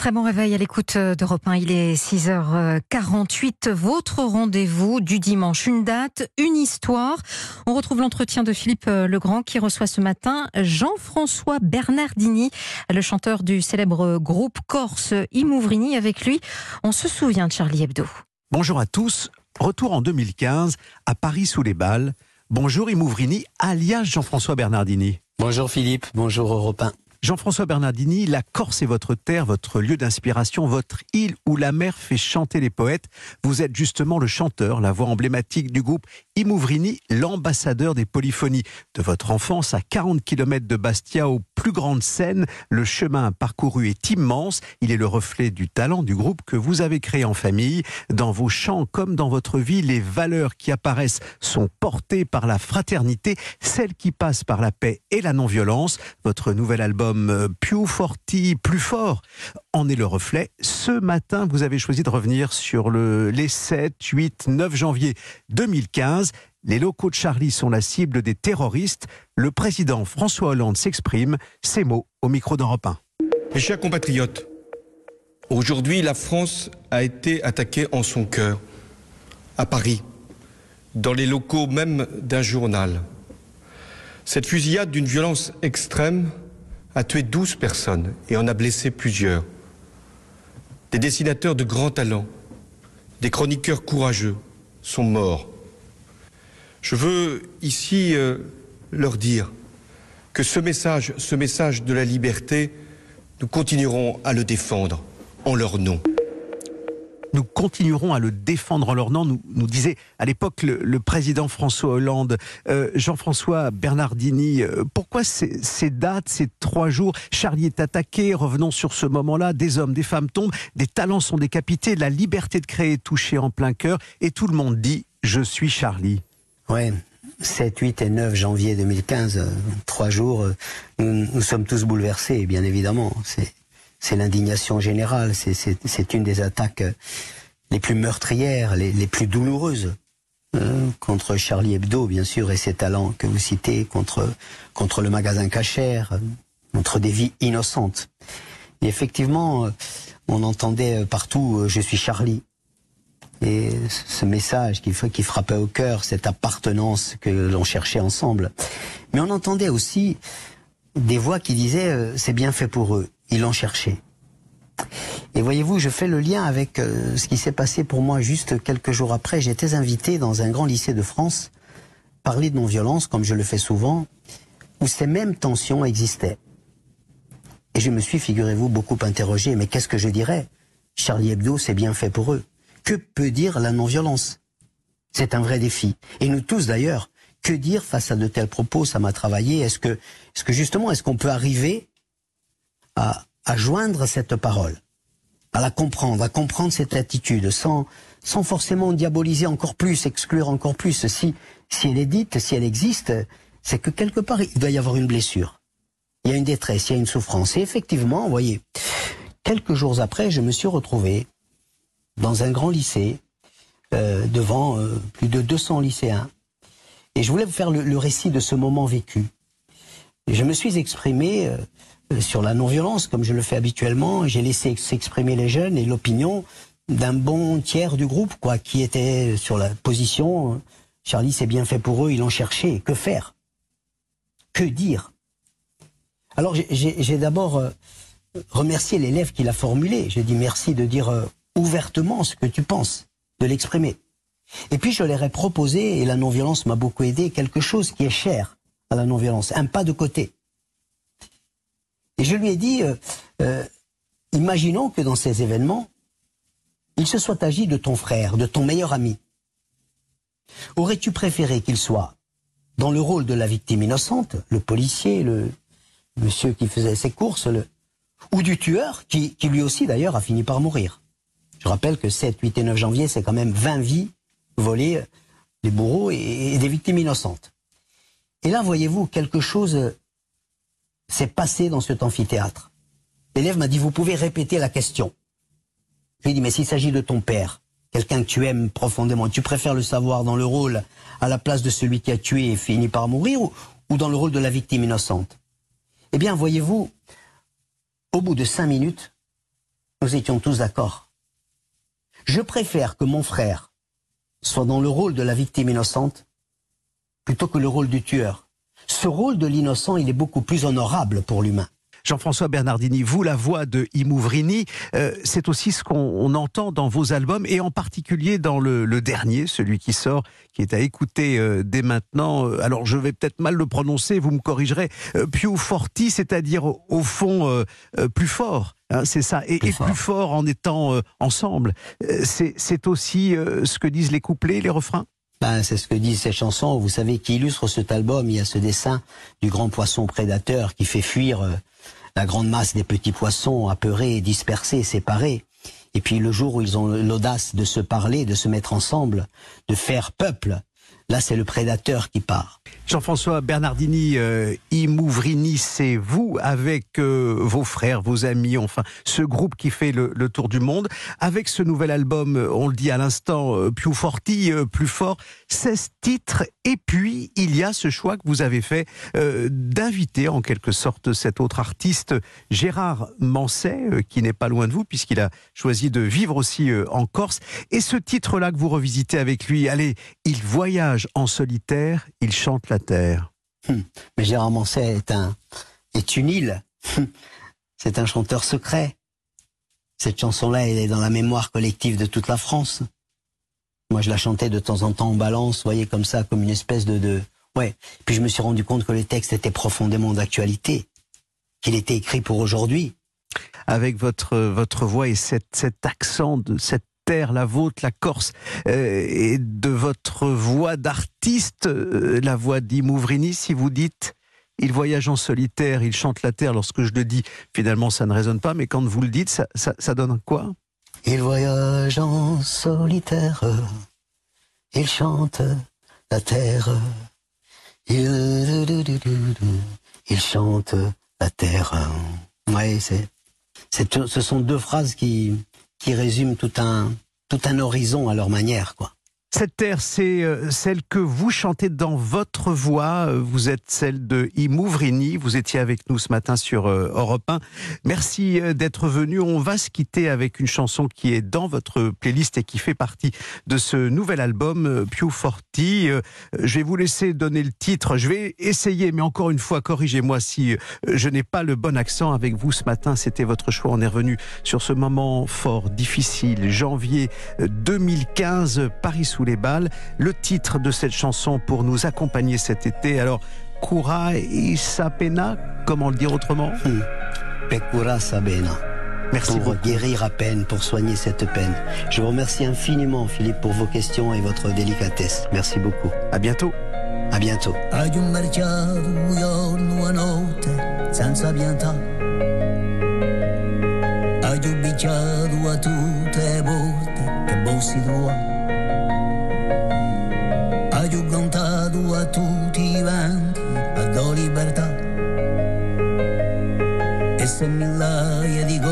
Très bon réveil à l'écoute d'Europe 1. Il est 6h48. Votre rendez-vous du dimanche. Une date, une histoire. On retrouve l'entretien de Philippe Legrand qui reçoit ce matin Jean-François Bernardini, le chanteur du célèbre groupe corse Imouvrini. Avec lui, on se souvient de Charlie Hebdo. Bonjour à tous. Retour en 2015 à Paris sous les balles. Bonjour Imouvrini, alias Jean-François Bernardini. Bonjour Philippe, bonjour Europe 1. Jean-François Bernardini, la Corse est votre terre, votre lieu d'inspiration, votre île où la mer fait chanter les poètes. Vous êtes justement le chanteur, la voix emblématique du groupe Imouvrini, l'ambassadeur des polyphonies. De votre enfance à 40 km de Bastia aux plus grandes scènes, le chemin parcouru est immense. Il est le reflet du talent du groupe que vous avez créé en famille. Dans vos chants comme dans votre vie, les valeurs qui apparaissent sont portées par la fraternité, celles qui passent par la paix et la non-violence. Votre nouvel album euh, plus fort, en est le reflet. Ce matin, vous avez choisi de revenir sur le, les 7, 8, 9 janvier 2015. Les locaux de Charlie sont la cible des terroristes. Le président François Hollande s'exprime. Ces mots au micro d'Europe 1. Mes chers compatriotes, aujourd'hui, la France a été attaquée en son cœur, à Paris, dans les locaux même d'un journal. Cette fusillade d'une violence extrême a tué 12 personnes et en a blessé plusieurs. Des dessinateurs de grand talent, des chroniqueurs courageux sont morts. Je veux ici euh, leur dire que ce message, ce message de la liberté, nous continuerons à le défendre en leur nom nous continuerons à le défendre en leur nom, nous, disait à l'époque le, président François Hollande. Euh, Jean-François Bernardini, euh, pourquoi ces, dates, ces trois jours Charlie est attaqué, revenons sur ce moment-là, des hommes, des femmes tombent, des talents sont décapités, la liberté de créer est touchée en plein cœur, et tout le monde dit « je suis Charlie ». Ouais, 7, 8 et 9 janvier 2015, euh, trois jours, nous, sommes tous bouleversés, bien évidemment. C'est l'indignation générale, c'est une des attaques les plus meurtrières, les, plus douloureuses. Euh, contre Charlie Hebdo, bien sûr, et ses talents que vous citez, contre, contre le magasin Cachère, contre des vies innocentes. Et effectivement, euh, on entendait partout euh, Je suis Charlie. Et ce message qui, qui frappait au cœur, cette appartenance que l'on cherchait ensemble. Mais on entendait aussi des voix qui disaient C'est bien fait pour eux ils l'ont cherché. Et voyez-vous, je fais le lien avec euh, ce qui s'est passé pour moi juste quelques jours après. J'étais invité dans un grand lycée de France, parler de non-violence, comme je le fais souvent, où ces mêmes tensions existaient. Et je me suis, figurez-vous, beaucoup interrogé, mais qu'est-ce que je dirais? Charlie Hebdo, c'est bien fait pour eux. Que peut dire la non-violence? C'est un vrai défi. Et nous tous d'ailleurs, que dire face à de tels propos Ça m'a travaillé. Est-ce que, est-ce que justement, est-ce qu'on peut arriver à, joindre cette parole, à la comprendre, à comprendre cette attitude, sans, sans forcément diaboliser encore plus, exclure encore plus. Si, si elle est dite, si elle existe, c'est que quelque part, il doit y avoir une blessure. Il y a une détresse, il y a une souffrance. Et effectivement, vous voyez, quelques jours après, je me suis retrouvé dans un grand lycée, euh, devant euh, plus de 200 lycéens. Et je voulais vous faire le, récit de ce moment vécu. je me suis exprimé euh, euh, sur la non-violence, comme je le fais habituellement. J'ai laissé s'exprimer les jeunes et l'opinion d'un bon tiers du groupe, quoi, qui était sur la position. Euh, Charlie, c'est bien fait pour eux, ils l'ont cherché. Que faire? Que dire? Alors, j'ai d'abord remercié l'élève qui l'a formulé. J'ai dit merci de dire ouvertement ce que tu penses, de l'exprimer. Et puis, je leur ai proposé, et la non-violence m'a beaucoup aidé, quelque chose qui est cher à la non-violence, un pas de côté. Et je lui ai dit, euh, euh, imaginons que dans ces événements, il se soit agi de ton frère, de ton meilleur ami. Aurais-tu préféré qu'il soit dans le rôle de la victime innocente, le policier, le monsieur qui faisait ses courses, ou du tueur, qui, lui aussi d'ailleurs a fini par mourir? Je rappelle que 7, 8 et 9 janvier, c'est quand même 20 vies volées des bourreaux et des victimes innocentes. Et là, voyez-vous, quelque chose s'est passé dans cet amphithéâtre. L'élève m'a dit, vous pouvez répéter la question. Je lui ai dit, mais s'il s'agit de ton père, quelqu'un que tu aimes profondément, tu préfères le savoir dans le rôle à la place de celui qui a tué et fini par mourir ou, ou dans le rôle de la victime innocente? Eh bien, voyez-vous, au bout de cinq minutes, nous étions tous d'accord. Je préfère que mon frère soit dans le rôle de la victime innocente plutôt que le rôle du tueur. Ce rôle de l'innocent, il est beaucoup plus honorable pour l'humain. Jean-François Bernardini, vous, la voix de Imouvrini, euh, c'est aussi ce qu'on entend dans vos albums et en particulier dans le, dernier, celui qui sort, qui est à écouter euh, dès maintenant. Euh, alors, je vais peut-être mal le prononcer, vous me corrigerez. Più forti, c'est-à-dire au fond plus fort. Hein, c'est ça, et plus, fort. en étant ensemble. c'est aussi ce que disent les couplets, les refrains? Ben, c'est ce que disent ces chansons. Vous savez, qui illustre cet album, il y a ce dessin du grand poisson prédateur qui fait fuir la grande masse des petits poissons apeurés, dispersés, séparés. Et puis le jour où ils ont l'audace de se parler, de se mettre ensemble, de faire peuple, là c'est le prédateur qui part. Jean-François Bernardini, euh, Imouvrini, c'est vous avec euh, vos frères, vos amis, enfin ce groupe qui fait le, tour du monde. Avec ce nouvel album, on le dit à l'instant, euh, plus forti, euh, plus fort, 16 titres. Et puis, il y a ce choix que vous avez fait d'inviter en quelque sorte cet autre artiste, Gérard Manset, qui n'est pas loin de vous puisqu'il a choisi de vivre aussi en Corse. Et ce titre-là que vous revisitez avec lui, allez, il voyage en solitaire, il chante la terre. Hum. Mais Gérard Manset est, un, est une île. Hum. C'est un chanteur secret. Cette chanson-là, elle est dans la mémoire collective de toute la France. Moi, je la chantais de temps en temps en balance, vous voyez, comme ça, comme une espèce de, de... Ouais. Puis je me suis rendu compte que le texte était profondément d'actualité, qu'il était écrit pour aujourd'hui. Avec votre, votre voix et cet, cet accent, de cette la vôtre, la Corse, euh, et de votre voix d'artiste, euh, la voix d'Imouvrini, si vous dites il voyage en solitaire, il chante la terre. Lorsque je le dis, finalement, ça ne résonne pas, mais quand vous le dites, ça, donne quoi? Il voyage en solitaire, il chante la terre, il, chante la terre. Oui, c'est, ce sont deux phrases qui, qui résument tout un, tout un horizon à leur manière, quoi. Cette terre, c'est euh, celle que vous chantez dans votre voix. Vous êtes celle de Imouvrini. Vous étiez avec nous ce matin sur euh, Europe 1. Merci euh, d'être venu. On va se quitter avec une chanson qui est dans votre playlist et qui fait partie de ce nouvel album, Più Forti. Je vais vous laisser donner le titre. Je vais essayer, mais encore une fois, corrigez-moi si je n'ai pas le bon accent avec vous ce matin. C'était votre choix. On est revenu sur ce moment fort, difficile, janvier 2015, Paris sous les balles. Le titre de cette chanson pour nous accompagner cet été. Alors, Cura y Sapena, comment le dire autrement? Hmm. Pecura Sabena. Merci pour guérir à peine, pour soigner cette peine. Je vous remercie infiniment, Philippe, pour vos questions et votre délicatesse. Merci beaucoup. À bientôt. À bientôt. Hai a tutti i venti a do libertà. E se migliaia di cori